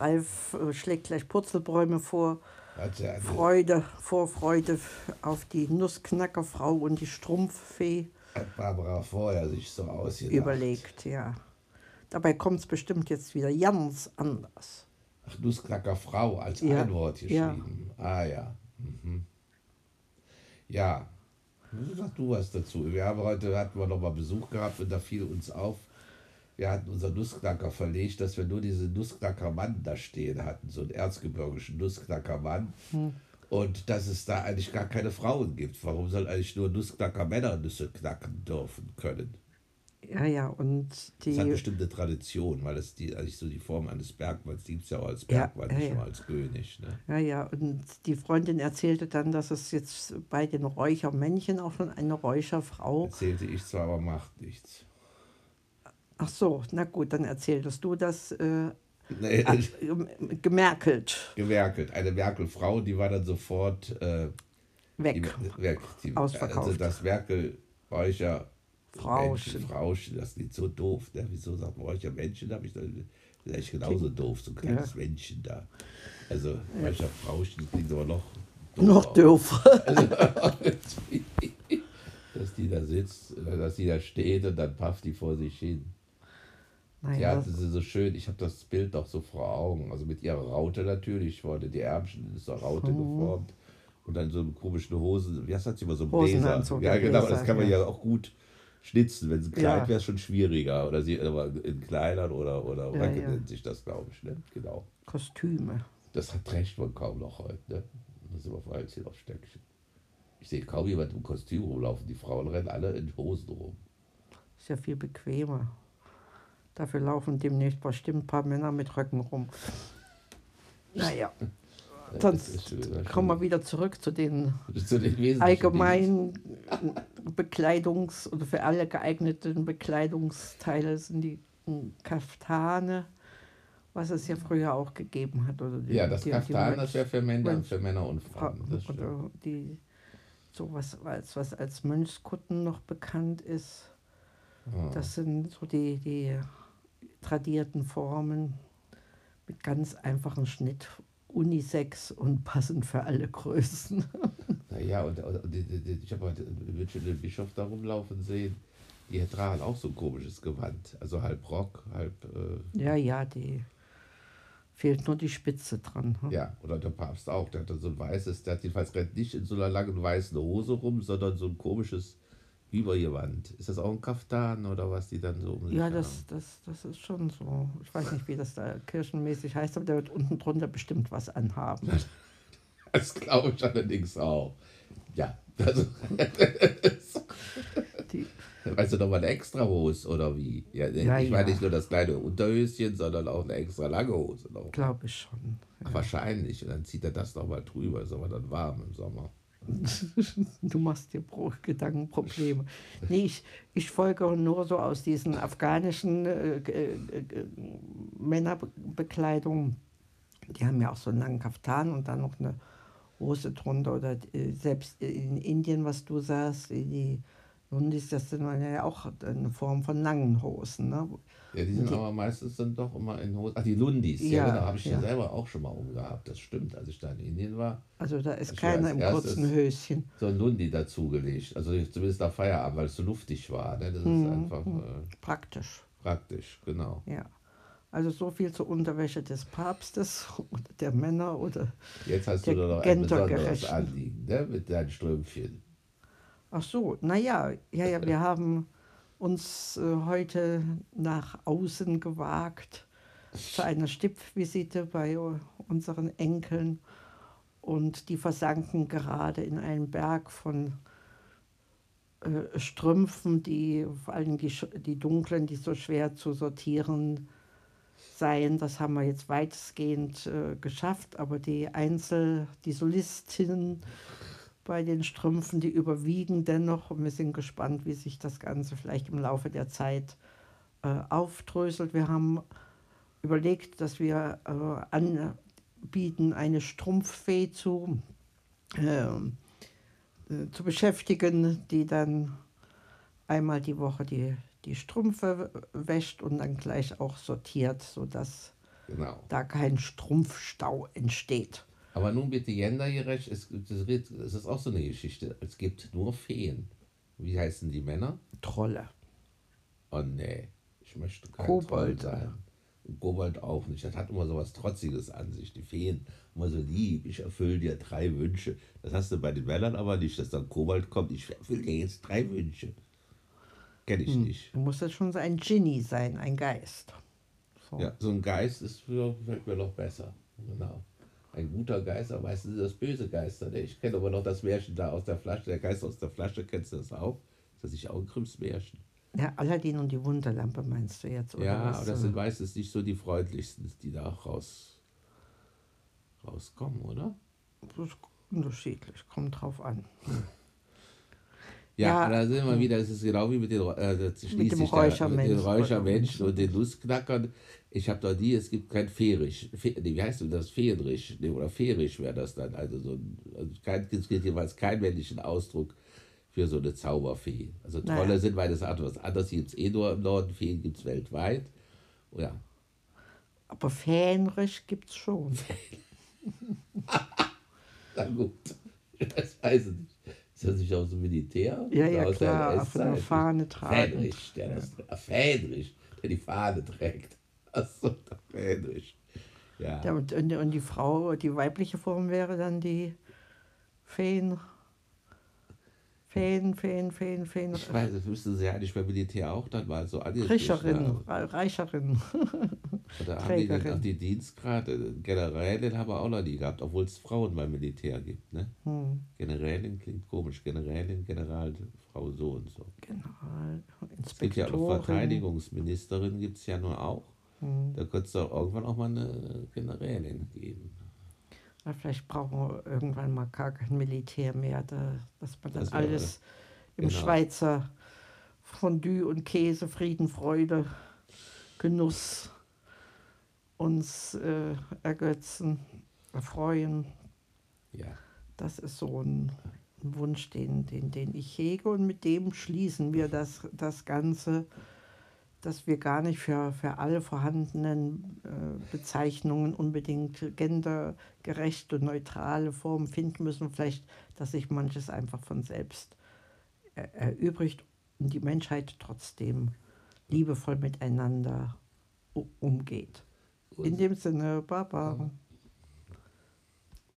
Ralf äh, schlägt gleich Purzelbäume vor. Freude, Vorfreude auf die Nussknackerfrau und die Strumpffee. Hat Barbara vorher sich so ausgedacht. Überlegt, ja. Dabei kommt es bestimmt jetzt wieder ganz anders. Ach, Nussknackerfrau als ja. ein Wort geschrieben. Ja. Ah ja. Mhm. Ja. Sag du was dazu. Wir haben heute hatten wir noch mal Besuch gehabt und da fiel uns auf, wir hatten unseren Nussknacker verlegt, dass wir nur diesen Nussknackermann da stehen hatten, so einen erzgebirgischen Nussknackermann. Hm. Und dass es da eigentlich gar keine Frauen gibt. Warum soll eigentlich nur Nussknacker Männer Nüsse knacken dürfen können? Ja, ja, und die. Das hat bestimmte Tradition, weil das die, eigentlich so die Form eines Bergmanns, gibt es ja auch als Bergmann, ja, ja, nicht nur als König. Ne? Ja, ja, und die Freundin erzählte dann, dass es jetzt bei den Räuchermännchen auch schon eine Räucherfrau. Erzählte ich zwar, aber macht nichts. Ach so, na gut, dann erzähltest du das. Äh, nee, ach, gemerkelt. Gemerkelt. Eine Merkel-Frau, die war dann sofort äh, weg. Die, weg die, Ausverkauft. Also das Merkel Räucher Frauchen. Frauchen, das klingt so doof. Ne? Wieso sagt man Räucher Männchen? habe ich dann vielleicht genauso doof, so ein kleines ja. Männchen da. Also Räucher Frauchen klingt aber noch doof. Noch doof. Also, dass die da sitzt, dass die da steht und dann pafft die vor sich hin. Ja, das ist so schön. Ich habe das Bild doch so vor Augen. Also mit ihrer Raute natürlich, wurde die Ärmchen ist so Raute oh. geformt. Und dann so eine komische Hose. Wie heißt das immer so ein Bläser? Ja, genau, das kann man ja, ja auch gut schnitzen. Wenn es ein Kleid ja. wäre, es schon schwieriger. Oder sie aber in Kleidern oder, oder ja, ja. nennt sich das, glaube ich. Ne? Genau. Kostüme. Das trägt man kaum noch heute. Ne? Das ist immer vor allem auf Stöckchen. Ich sehe kaum jemand im Kostüm rumlaufen. Die Frauen rennen alle in Hosen rum. Ist ja viel bequemer. Dafür laufen demnächst bestimmt ein paar Männer mit Röcken rum. Naja. Sonst kommen wir wieder zurück zu den, zu den allgemeinen Bekleidungs- oder für alle geeigneten Bekleidungsteile sind die Kaftane, was es ja früher auch gegeben hat. Oder die, ja, das die, Kaftan die ist ja für Männer, für Männer und Frauen. oder die, so was, als, was als Mönchskutten noch bekannt ist. Oh. Das sind so die, die tradierten Formen mit ganz einfachem Schnitt, Unisex und passend für alle Größen. Naja, und, und, ich habe heute den Bischof da rumlaufen sehen. Die tragen auch so ein komisches Gewand. Also halb Rock, halb. Äh ja, ja, die fehlt nur die Spitze dran. Hm? Ja, oder der Papst auch. Der hat dann so ein weißes, der hat jedenfalls nicht in so einer langen weißen Hose rum, sondern so ein komisches Übergewand. Ist das auch ein Kaftan oder was die dann so um Ja, das, das, das ist schon so. Ich weiß nicht, wie das da kirchenmäßig heißt, aber der wird unten drunter bestimmt was anhaben. Das glaube ich allerdings auch. Ja, also. die, weißt du noch mal eine extra Hose oder wie? Ja, ja ich meine ja. nicht nur das kleine Unterhöschen, sondern auch eine extra lange Hose. Glaube ich schon. Ja. Wahrscheinlich. Und dann zieht er das noch mal drüber, ist aber dann warm im Sommer. Du machst dir Gedankenprobleme. Nee, ich, ich folge nur so aus diesen afghanischen äh, äh, äh, Männerbekleidungen. Die haben ja auch so einen langen Kaftan und dann noch eine Hose drunter. Oder äh, selbst in Indien, was du sagst, die Lundis, das sind ja auch eine Form von langen Hosen. Ne? Ja, die sind die, aber meistens dann doch immer in Hosen. Ach, die Lundis, ja, ja genau, habe ich ja. selber auch schon mal umgehabt. Das stimmt, als ich da in Indien war. Also da ist keiner im kurzen Höschen. So ein Lundi dazugelegt. Also zumindest nach Feierabend, weil es so luftig war. Ne? Das mhm. ist einfach. Äh, praktisch. Praktisch, genau. Ja. Also so viel zur Unterwäsche des Papstes oder der Männer oder. Jetzt hast du doch noch ein besonderes Anliegen, ne? Mit deinen Strömchen. Ach so, naja, ja, ja, wir haben uns äh, heute nach außen gewagt zu einer Stippvisite bei unseren Enkeln und die versanken gerade in einen Berg von äh, Strümpfen, die vor allem die, die dunklen, die so schwer zu sortieren seien. Das haben wir jetzt weitestgehend äh, geschafft, aber die Einzel, die Solistinnen bei den Strümpfen, die überwiegen dennoch und wir sind gespannt, wie sich das Ganze vielleicht im Laufe der Zeit äh, aufdröselt. Wir haben überlegt, dass wir äh, anbieten, eine Strumpffee zu, äh, äh, zu beschäftigen, die dann einmal die Woche die, die Strümpfe wäscht und dann gleich auch sortiert, sodass genau. da kein Strumpfstau entsteht. Aber nun bitte gendergerecht, es, es ist auch so eine Geschichte. Es gibt nur Feen. Wie heißen die Männer? Trolle. Oh nee, ich möchte kein Kobold Troll sein. Kobold auch nicht. Das hat immer so was Trotziges an sich. Die Feen immer so lieb, ich erfülle dir drei Wünsche. Das hast du bei den Männern aber nicht, dass dann Kobold kommt, ich erfülle dir jetzt drei Wünsche. Kenne ich hm. nicht. Du musst jetzt schon so ein Genie sein, ein Geist. So. Ja, so ein Geist ist für, fällt mir noch besser. Genau. Ein guter Geist, aber meistens sind das böse Geister. Ne? Ich kenne aber noch das Märchen da aus der Flasche. Der Geist aus der Flasche, kennst du das auch? Das ist auch ein Grimms Märchen. Ja, Aladdin und die Wunderlampe meinst du jetzt? Oder ja, aber das sind meistens nicht so die freundlichsten, die da raus, rauskommen, oder? Das ist unterschiedlich, kommt drauf an. Ja, ja, da sind wir wieder, es ist genau wie mit den, äh, mit dem Räuchermenschen, Räuchermenschen und den Lustknackern. Ich habe da nie, es gibt kein Fährisch. Fe, nee, wie heißt denn das? Fährisch. Nee, oder Fährisch wäre das dann. Also, so ein, also kein, es gibt jeweils keinen männlichen Ausdruck für so eine Zauberfee. Also Trolle naja. sind meines Erachtens was anderes. Gibt es eh nur im Norden, Feen gibt es weltweit. Ja. Aber Fähnrich gibt es schon. Na gut, das weiß ich nicht. Das nicht aus dem Militär? Ja, ja, aus klar, auf einer Fahne tragen. Fähnrich, der, das, ja. Fähnrich, der die Fahne trägt. Achso, der Fähnrich. Ja. und, und die Frau, die weibliche Form wäre dann die Feen. Feen, Feen, Feen, Feen. Ich weiß, das müsste sie ja nicht beim Militär auch dann mal so angekündigt Richerin, Reicherin. Oder haben die dann auch die Dienstgrade? Generälin haben wir auch noch nie gehabt, obwohl es Frauen beim Militär gibt. Ne? Hm. Generälin klingt komisch. Generälin, General, Frau so und so. General, Es gibt ja auch Verteidigungsministerin, gibt es ja nur auch. Hm. Da könnte es doch irgendwann auch mal eine Generälin geben. Weil vielleicht brauchen wir irgendwann mal gar kein Militär mehr, da, dass man dann das alles im genau. Schweizer Fondue und Käse, Frieden, Freude, Genuss uns äh, ergötzen, erfreuen. Ja. Das ist so ein, ein, Wunsch, den, den, den ich hege und mit dem schließen wir das, das Ganze dass wir gar nicht für, für alle vorhandenen äh, Bezeichnungen unbedingt gendergerechte neutrale Formen finden müssen. Vielleicht, dass sich manches einfach von selbst er, erübrigt und die Menschheit trotzdem liebevoll miteinander umgeht. In dem Sinne, Baba.